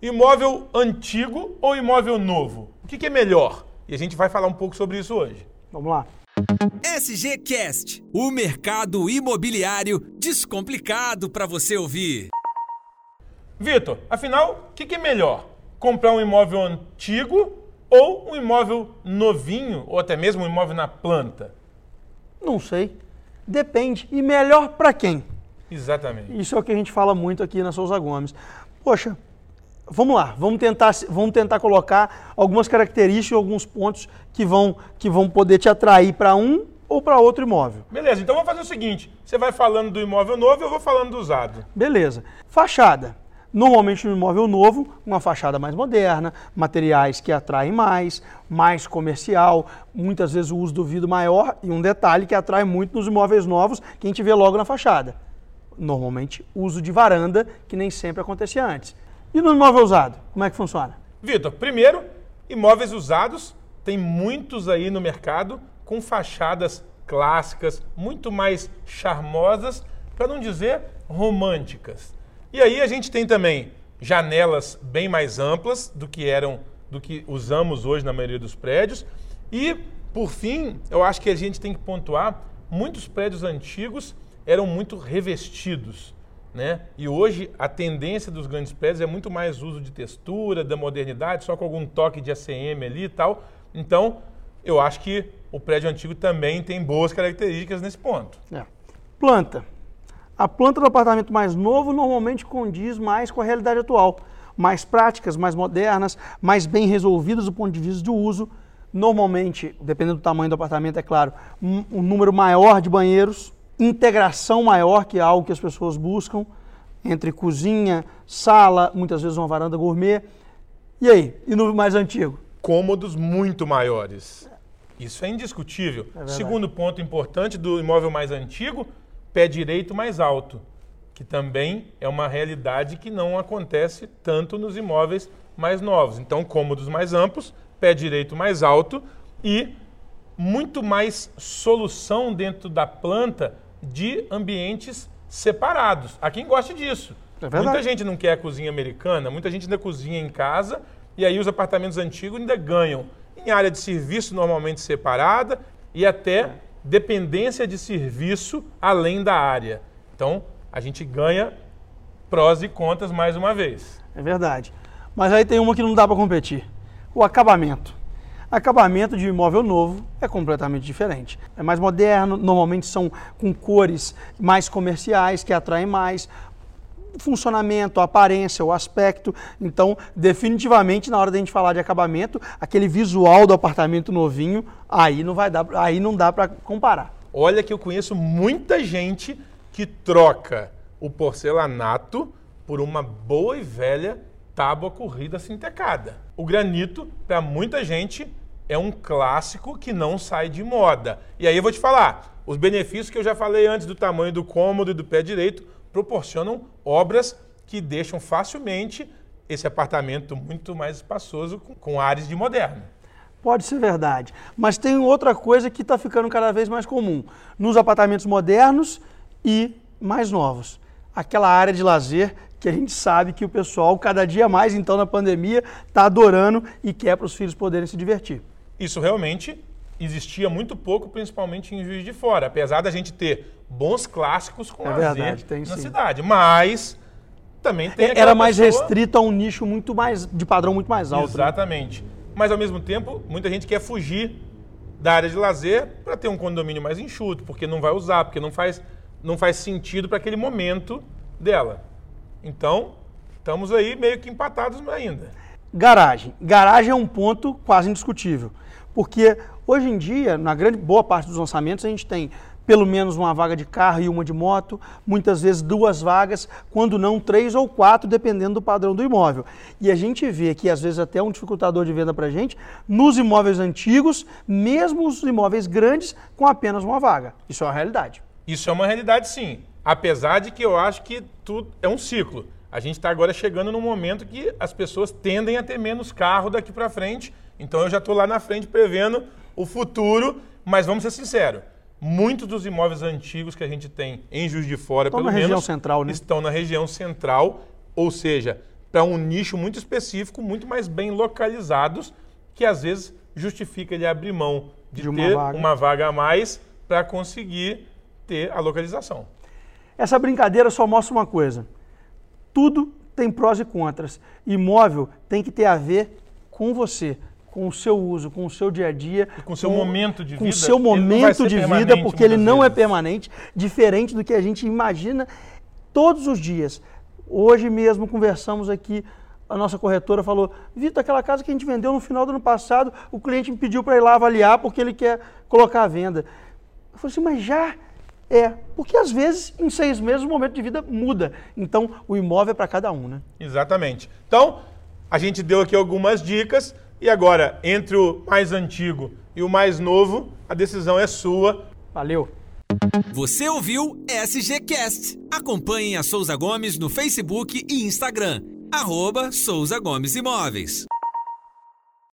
Imóvel antigo ou imóvel novo? O que, que é melhor? E a gente vai falar um pouco sobre isso hoje. Vamos lá. SGCast, o mercado imobiliário descomplicado para você ouvir. Vitor, afinal, o que, que é melhor? Comprar um imóvel antigo ou um imóvel novinho, ou até mesmo um imóvel na planta? Não sei. Depende. E melhor para quem? Exatamente. Isso é o que a gente fala muito aqui na Souza Gomes. Poxa, vamos lá, vamos tentar, vamos tentar colocar algumas características, alguns pontos que vão, que vão poder te atrair para um ou para outro imóvel. Beleza, então vamos fazer o seguinte: você vai falando do imóvel novo e eu vou falando do usado. Beleza. Fachada. Normalmente no imóvel novo, uma fachada mais moderna, materiais que atraem mais, mais comercial, muitas vezes o uso do vidro maior e um detalhe que atrai muito nos imóveis novos que a gente vê logo na fachada. Normalmente uso de varanda, que nem sempre acontecia antes. E no imóvel usado, como é que funciona? Vitor, primeiro, imóveis usados, tem muitos aí no mercado com fachadas clássicas, muito mais charmosas, para não dizer românticas. E aí a gente tem também janelas bem mais amplas do que eram do que usamos hoje na maioria dos prédios. E, por fim, eu acho que a gente tem que pontuar, muitos prédios antigos eram muito revestidos. Né? E hoje a tendência dos grandes prédios é muito mais uso de textura, da modernidade, só com algum toque de ACM ali e tal. Então, eu acho que o prédio antigo também tem boas características nesse ponto. É. Planta. A planta do apartamento mais novo normalmente condiz mais com a realidade atual. Mais práticas, mais modernas, mais bem resolvidas do ponto de vista do uso. Normalmente, dependendo do tamanho do apartamento, é claro, um, um número maior de banheiros, integração maior, que é algo que as pessoas buscam, entre cozinha, sala, muitas vezes uma varanda gourmet. E aí? E no mais antigo? Cômodos muito maiores. Isso é indiscutível. É Segundo ponto importante do imóvel mais antigo, pé direito mais alto, que também é uma realidade que não acontece tanto nos imóveis mais novos. Então, cômodos mais amplos, pé direito mais alto e muito mais solução dentro da planta de ambientes separados. Há quem goste disso. É muita gente não quer a cozinha americana, muita gente ainda cozinha em casa e aí os apartamentos antigos ainda ganham em área de serviço normalmente separada e até dependência de serviço além da área. Então, a gente ganha prós e contras mais uma vez. É verdade. Mas aí tem uma que não dá para competir: o acabamento. Acabamento de imóvel novo é completamente diferente. É mais moderno, normalmente são com cores mais comerciais que atraem mais. O funcionamento, a aparência, o aspecto. Então, definitivamente, na hora da gente falar de acabamento, aquele visual do apartamento novinho, aí não vai dar, aí não dá para comparar. Olha que eu conheço muita gente que troca o porcelanato por uma boa e velha tábua corrida sintecada. O granito, para muita gente, é um clássico que não sai de moda. E aí eu vou te falar, os benefícios que eu já falei antes do tamanho do cômodo e do pé direito proporcionam obras que deixam facilmente esse apartamento muito mais espaçoso com, com ares de moderno. Pode ser verdade. Mas tem outra coisa que está ficando cada vez mais comum nos apartamentos modernos e mais novos. Aquela área de lazer que a gente sabe que o pessoal, cada dia mais, então, na pandemia, está adorando e quer para os filhos poderem se divertir. Isso realmente existia muito pouco, principalmente em Juiz de Fora, apesar da gente ter bons clássicos com É lazer verdade, tem na sim. cidade. Mas também tem aquela Era mais pessoa- restrito a um nicho muito mais, de padrão muito mais alto. né? Exatamente. Mas ao mesmo tempo, muita gente quer fugir da área de lazer para ter um condomínio mais enxuto, porque não vai usar, porque não faz, não faz sentido para aquele momento dela. Então, estamos aí meio que empatados ainda. Garagem. Garagem é um ponto quase indiscutível. Porque hoje em dia, na grande boa parte dos lançamentos, a gente tem pelo menos uma vaga de carro e uma de moto, muitas vezes duas vagas, quando não três ou quatro, dependendo do padrão do imóvel. E a gente vê que às vezes até um dificultador de venda para a gente, nos imóveis antigos, mesmo os imóveis grandes, com apenas uma vaga. Isso é uma realidade. Isso é uma realidade, sim. Apesar de que eu acho que tudo é um ciclo. A gente está agora chegando num momento que as pessoas tendem a ter menos carro daqui para frente. Então eu já estou lá na frente prevendo o futuro. Mas vamos ser sinceros, muitos dos imóveis antigos que a gente tem em Juiz de Fora, Estão pelo na região menos, central, né? estão na região central. Ou seja, para um nicho muito específico, muito mais bem localizados, que às vezes justifica ele abrir mão de, De uma ter vaga. uma vaga a mais para conseguir ter a localização. Essa brincadeira só mostra uma coisa: tudo tem prós e contras. Imóvel tem que ter a ver com você, com o seu uso, com o seu dia a dia, com o seu momento de com o vida. seu Ele não vai momento de vida, porque ele não é vezes. permanente, diferente do que a gente imagina todos os dias. Hoje mesmo conversamos aqui, a nossa corretora falou: Vitor, aquela casa que a gente vendeu no final do ano passado, o cliente me pediu para ir lá avaliar porque ele quer colocar à venda. Eu falei assim, mas já é. Porque às vezes, em seis meses, o momento de vida muda. Então, o imóvel é para cada um, né? Exatamente. Então, a gente deu aqui algumas dicas e agora, entre o mais antigo e o mais novo, a decisão é sua. Valeu! Você ouviu SGCast. Acompanhe a Souza Gomes no Facebook e Instagram. Arroba Souza Gomes Imóveis.